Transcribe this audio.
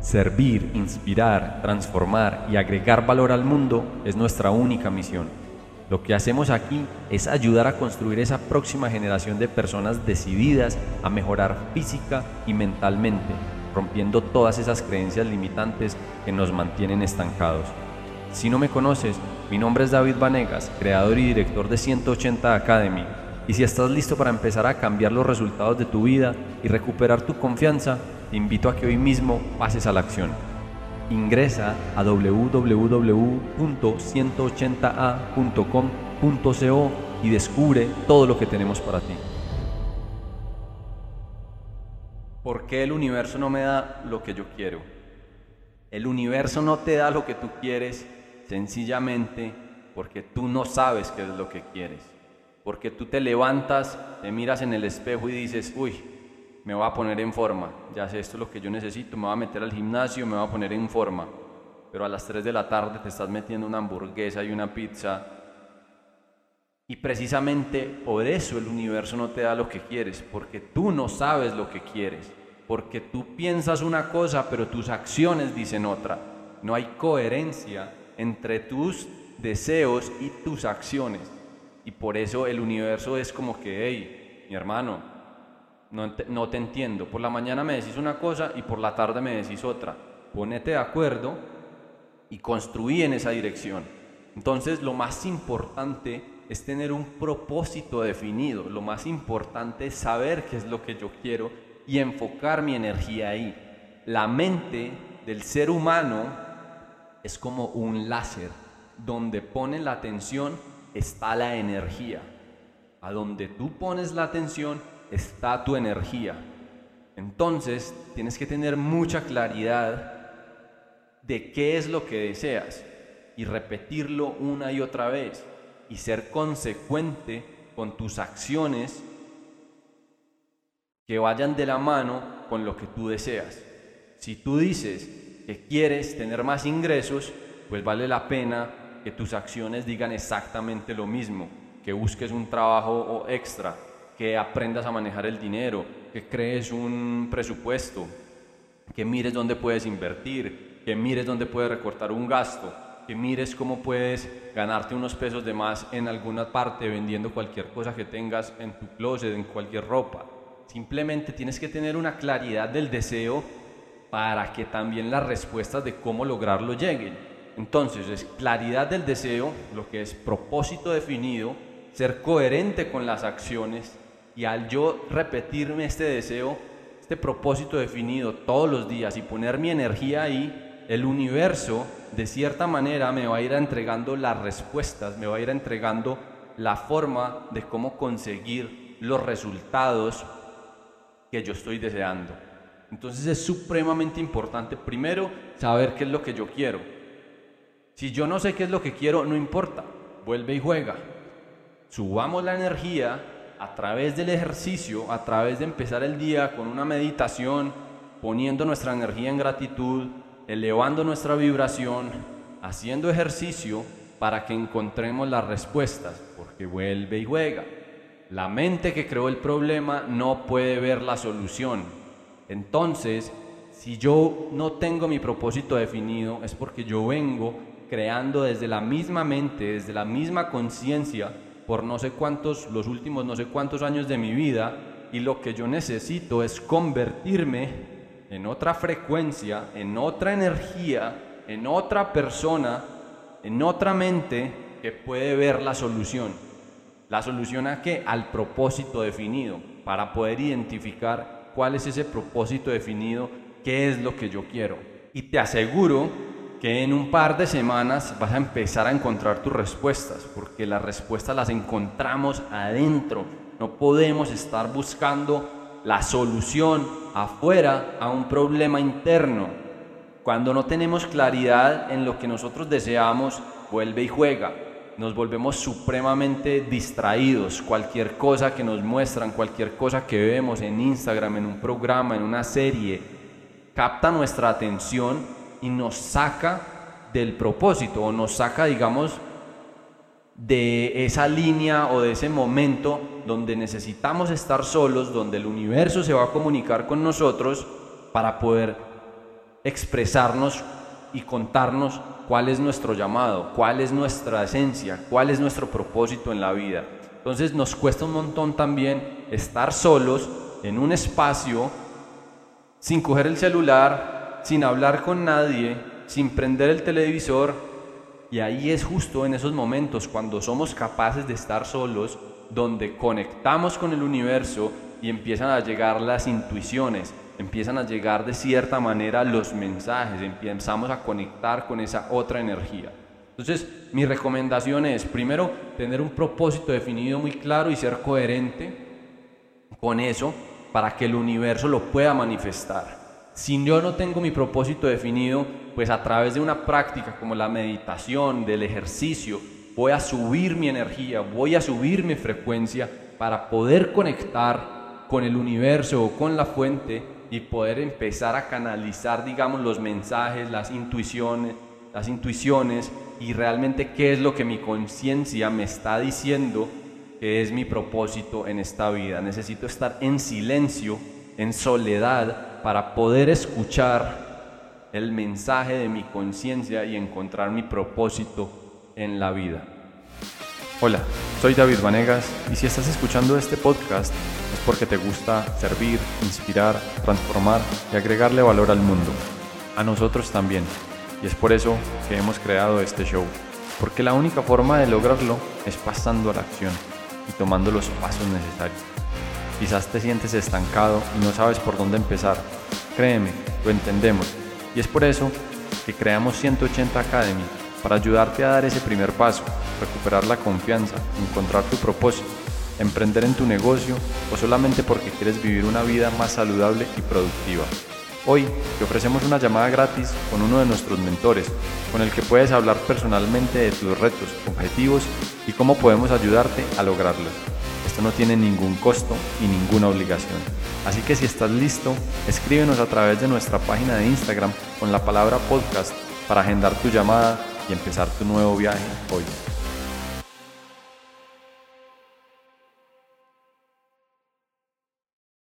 Servir, inspirar, transformar y agregar valor al mundo es nuestra única misión. Lo que hacemos aquí es ayudar a construir esa próxima generación de personas decididas a mejorar física y mentalmente, rompiendo todas esas creencias limitantes que nos mantienen estancados. Si no me conoces, mi nombre es David Vanegas, creador y director de 180 Academy y si estás listo para empezar a cambiar los resultados de tu vida y recuperar tu confianza, te invito a que hoy mismo pases a la acción. Ingresa a www.180a.com.co y descubre todo lo que tenemos para ti. ¿Por qué el universo no me da lo que yo quiero? El universo no te da lo que tú quieres sencillamente porque tú no sabes qué es lo que quieres porque tú te levantas, te miras en el espejo y dices, uy, me voy a poner en forma, ya sé, esto es lo que yo necesito, me voy a meter al gimnasio, me voy a poner en forma, pero a las 3 de la tarde te estás metiendo una hamburguesa y una pizza. Y precisamente por eso el universo no te da lo que quieres, porque tú no sabes lo que quieres, porque tú piensas una cosa, pero tus acciones dicen otra. No hay coherencia entre tus deseos y tus acciones. Y por eso el universo es como que, hey, mi hermano, no no te entiendo. Por la mañana me decís una cosa y por la tarde me decís otra. Ponete de acuerdo y construí en esa dirección. Entonces lo más importante es tener un propósito definido. Lo más importante es saber qué es lo que yo quiero y enfocar mi energía ahí. La mente del ser humano es como un láser donde pone la atención está la energía. A donde tú pones la atención está tu energía. Entonces tienes que tener mucha claridad de qué es lo que deseas y repetirlo una y otra vez y ser consecuente con tus acciones que vayan de la mano con lo que tú deseas. Si tú dices que quieres tener más ingresos, pues vale la pena que tus acciones digan exactamente lo mismo, que busques un trabajo extra, que aprendas a manejar el dinero, que crees un presupuesto, que mires dónde puedes invertir, que mires dónde puedes recortar un gasto, que mires cómo puedes ganarte unos pesos de más en alguna parte vendiendo cualquier cosa que tengas en tu closet, en cualquier ropa. Simplemente tienes que tener una claridad del deseo para que también las respuestas de cómo lograrlo lleguen. Entonces es claridad del deseo, lo que es propósito definido, ser coherente con las acciones y al yo repetirme este deseo, este propósito definido todos los días y poner mi energía ahí, el universo de cierta manera me va a ir entregando las respuestas, me va a ir entregando la forma de cómo conseguir los resultados que yo estoy deseando. Entonces es supremamente importante primero saber qué es lo que yo quiero, si yo no sé qué es lo que quiero, no importa, vuelve y juega. Subamos la energía a través del ejercicio, a través de empezar el día con una meditación, poniendo nuestra energía en gratitud, elevando nuestra vibración, haciendo ejercicio para que encontremos las respuestas, porque vuelve y juega. La mente que creó el problema no puede ver la solución. Entonces, si yo no tengo mi propósito definido, es porque yo vengo creando desde la misma mente, desde la misma conciencia, por no sé cuántos, los últimos no sé cuántos años de mi vida, y lo que yo necesito es convertirme en otra frecuencia, en otra energía, en otra persona, en otra mente que puede ver la solución. ¿La solución a qué? Al propósito definido, para poder identificar cuál es ese propósito definido, qué es lo que yo quiero. Y te aseguro que en un par de semanas vas a empezar a encontrar tus respuestas, porque las respuestas las encontramos adentro. No podemos estar buscando la solución afuera a un problema interno. Cuando no tenemos claridad en lo que nosotros deseamos, vuelve y juega. Nos volvemos supremamente distraídos. Cualquier cosa que nos muestran, cualquier cosa que vemos en Instagram, en un programa, en una serie, capta nuestra atención y nos saca del propósito o nos saca, digamos, de esa línea o de ese momento donde necesitamos estar solos, donde el universo se va a comunicar con nosotros para poder expresarnos y contarnos cuál es nuestro llamado, cuál es nuestra esencia, cuál es nuestro propósito en la vida. Entonces nos cuesta un montón también estar solos en un espacio sin coger el celular, sin hablar con nadie, sin prender el televisor. Y ahí es justo en esos momentos cuando somos capaces de estar solos, donde conectamos con el universo y empiezan a llegar las intuiciones, empiezan a llegar de cierta manera los mensajes, empezamos a conectar con esa otra energía. Entonces, mi recomendación es, primero, tener un propósito definido muy claro y ser coherente con eso para que el universo lo pueda manifestar. Si yo no tengo mi propósito definido, pues a través de una práctica como la meditación, del ejercicio, voy a subir mi energía, voy a subir mi frecuencia para poder conectar con el universo o con la fuente y poder empezar a canalizar, digamos, los mensajes, las intuiciones, las intuiciones y realmente qué es lo que mi conciencia me está diciendo que es mi propósito en esta vida. Necesito estar en silencio, en soledad, para poder escuchar el mensaje de mi conciencia y encontrar mi propósito en la vida. Hola, soy David Vanegas y si estás escuchando este podcast es porque te gusta servir, inspirar, transformar y agregarle valor al mundo. A nosotros también. Y es por eso que hemos creado este show. Porque la única forma de lograrlo es pasando a la acción y tomando los pasos necesarios. Quizás te sientes estancado y no sabes por dónde empezar. Créeme, lo entendemos. Y es por eso que creamos 180 Academy para ayudarte a dar ese primer paso, recuperar la confianza, encontrar tu propósito, emprender en tu negocio o solamente porque quieres vivir una vida más saludable y productiva. Hoy te ofrecemos una llamada gratis con uno de nuestros mentores, con el que puedes hablar personalmente de tus retos, objetivos y cómo podemos ayudarte a lograrlos. Esto no tiene ningún costo y ninguna obligación. Así que si estás listo, escríbenos a través de nuestra página de Instagram con la palabra podcast para agendar tu llamada y empezar tu nuevo viaje hoy.